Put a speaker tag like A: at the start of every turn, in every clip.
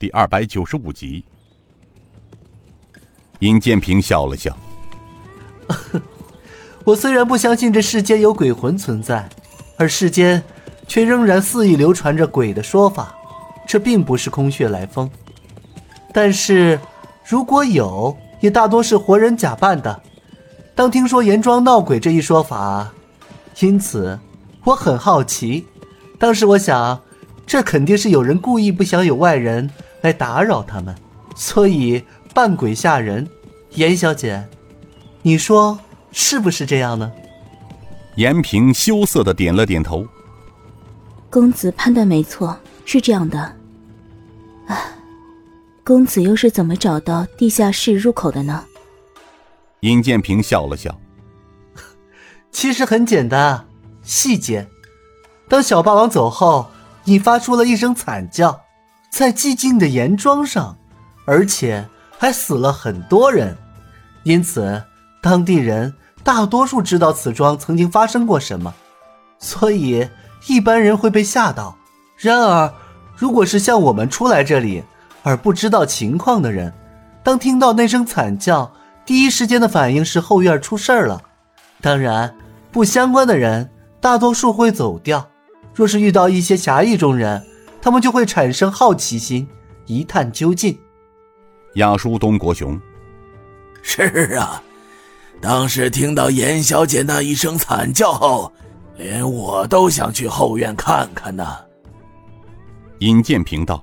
A: 第二百九十五集。尹建平笑了笑：“
B: 我虽然不相信这世间有鬼魂存在，而世间却仍然肆意流传着鬼的说法，这并不是空穴来风。但是，如果有，也大多是活人假扮的。当听说严庄闹鬼这一说法，因此我很好奇。当时我想。”这肯定是有人故意不想有外人来打扰他们，所以扮鬼吓人。严小姐，你说是不是这样呢？
A: 严平羞涩的点了点头。
C: 公子判断没错，是这样的。啊，公子又是怎么找到地下室入口的呢？
A: 尹建平笑了笑。
B: 其实很简单，细节。当小霸王走后。你发出了一声惨叫，在寂静的岩庄上，而且还死了很多人，因此当地人大多数知道此庄曾经发生过什么，所以一般人会被吓到。然而，如果是像我们初来这里而不知道情况的人，当听到那声惨叫，第一时间的反应是后院出事儿了。当然，不相关的人大多数会走掉。若是遇到一些侠义中人，他们就会产生好奇心，一探究竟。
A: 亚叔东国雄，
D: 是啊，当时听到严小姐那一声惨叫后，连我都想去后院看看呢。
A: 尹建平道：“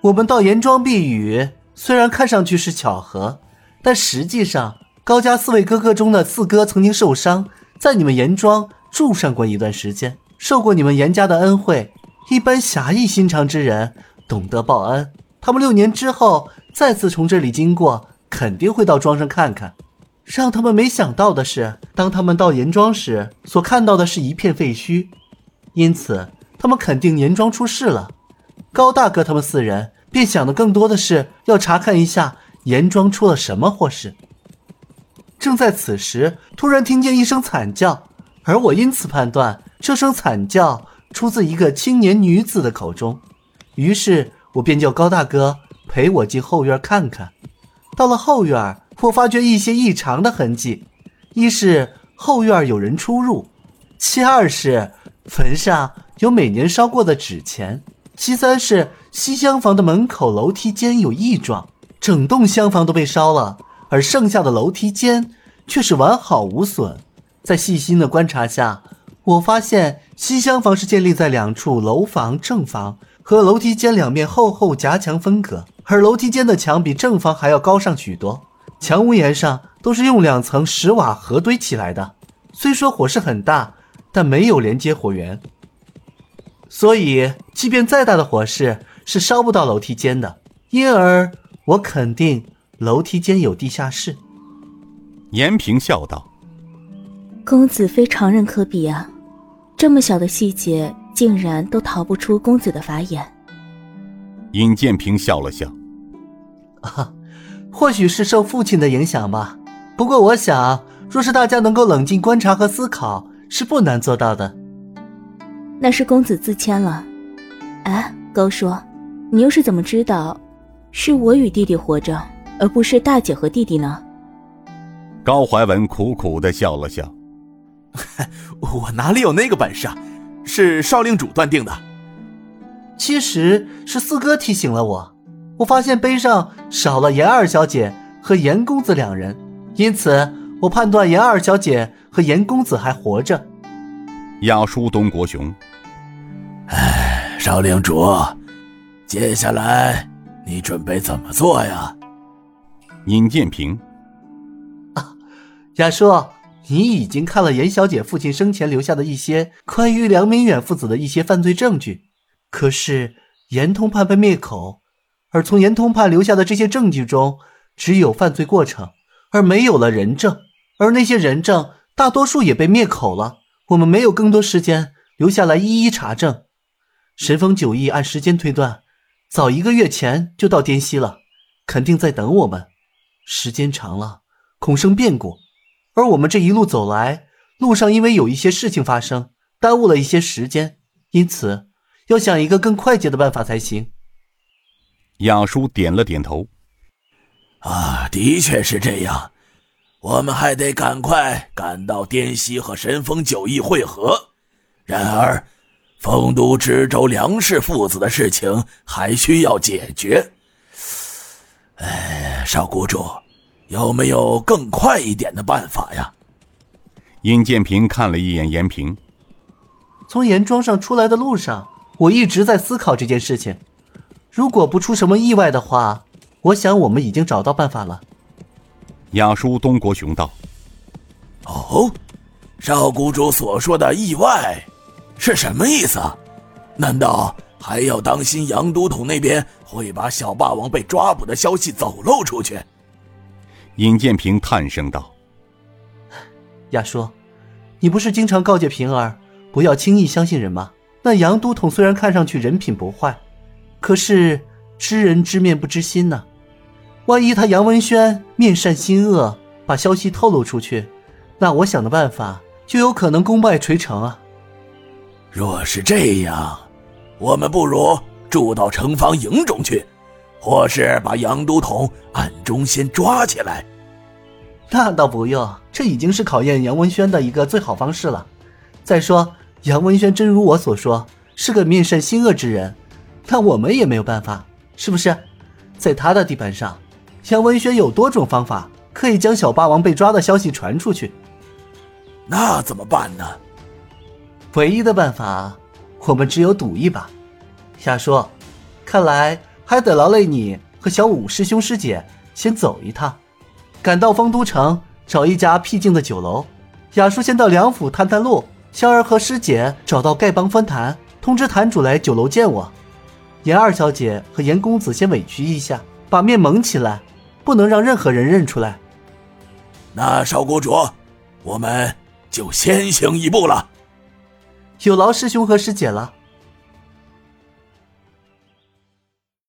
B: 我们到严庄避雨，虽然看上去是巧合，但实际上高家四位哥哥中的四哥曾经受伤，在你们严庄住上过一段时间。”受过你们严家的恩惠，一般侠义心肠之人懂得报恩。他们六年之后再次从这里经过，肯定会到庄上看看。让他们没想到的是，当他们到严庄时，所看到的是一片废墟，因此他们肯定严庄出事了。高大哥他们四人便想的更多的是要查看一下严庄出了什么祸事。正在此时，突然听见一声惨叫，而我因此判断。这声惨叫出自一个青年女子的口中，于是我便叫高大哥陪我进后院看看。到了后院，我发觉一些异常的痕迹：一是后院有人出入；其二是坟上有每年烧过的纸钱；其三是西厢房的门口楼梯间有异状，整栋厢房都被烧了，而剩下的楼梯间却是完好无损。在细心的观察下。我发现西厢房是建立在两处楼房正房和楼梯间两面厚厚夹墙分隔，而楼梯间的墙比正房还要高上许多。墙屋檐上都是用两层石瓦合堆起来的，虽说火势很大，但没有连接火源，所以即便再大的火势是烧不到楼梯间的。因而，我肯定楼梯间有地下室。
A: 严平笑道：“
C: 公子非常人可比啊。”这么小的细节，竟然都逃不出公子的法眼。
A: 尹建平笑了笑，
B: 啊，或许是受父亲的影响吧。不过我想，若是大家能够冷静观察和思考，是不难做到的。
C: 那是公子自谦了。哎，高叔，你又是怎么知道，是我与弟弟活着，而不是大姐和弟弟呢？
A: 高怀文苦苦的笑了笑。
E: 我哪里有那个本事啊？是少令主断定的。
B: 其实是四哥提醒了我。我发现碑上少了严二小姐和严公子两人，因此我判断严二小姐和严公子还活着。
A: 亚叔东国雄，
D: 哎，少令主，接下来你准备怎么做呀？
A: 尹建平，
B: 啊，亚叔。你已经看了严小姐父亲生前留下的一些关于梁明远父子的一些犯罪证据，可是严通判被灭口，而从严通判留下的这些证据中，只有犯罪过程，而没有了人证，而那些人证大多数也被灭口了。我们没有更多时间留下来一一查证。神风九翼按时间推断，早一个月前就到滇西了，肯定在等我们。时间长了，恐生变故。而我们这一路走来，路上因为有一些事情发生，耽误了一些时间，因此要想一个更快捷的办法才行。
A: 亚叔点了点头。
D: 啊，的确是这样。我们还得赶快赶到滇西和神风九义会合。然而，丰都知州梁氏父子的事情还需要解决。哎，少谷主，有没有更快一点的办法呀？
A: 尹建平看了一眼严平，
B: 从严庄上出来的路上，我一直在思考这件事情。如果不出什么意外的话，我想我们已经找到办法了。
A: 亚叔东国雄道：“
D: 哦，少谷主所说的意外，是什么意思？难道还要当心杨都统那边会把小霸王被抓捕的消息走漏出去？”
A: 尹建平叹声道：“
B: 亚叔，你不是经常告诫平儿不要轻易相信人吗？那杨都统虽然看上去人品不坏，可是知人知面不知心呢。”万一他杨文轩面善心恶，把消息透露出去，那我想的办法就有可能功败垂成啊。
D: 若是这样，我们不如住到城防营中去，或是把杨都统暗中先抓起来。
B: 那倒不用，这已经是考验杨文轩的一个最好方式了。再说，杨文轩真如我所说是个面善心恶之人，那我们也没有办法，是不是？在他的地盘上。杨文轩有多种方法可以将小霸王被抓的消息传出去，
D: 那怎么办呢？
B: 唯一的办法，我们只有赌一把。瞎说，看来还得劳累你和小五师兄师姐先走一趟，赶到丰都城找一家僻静的酒楼。雅叔先到梁府探探路，香儿和师姐找到丐帮分坛，通知坛主来酒楼见我。严二小姐和严公子先委屈一下，把面蒙起来。不能让任何人认出来。
D: 那少谷主，我们就先行一步了。
B: 有劳师兄和师姐了。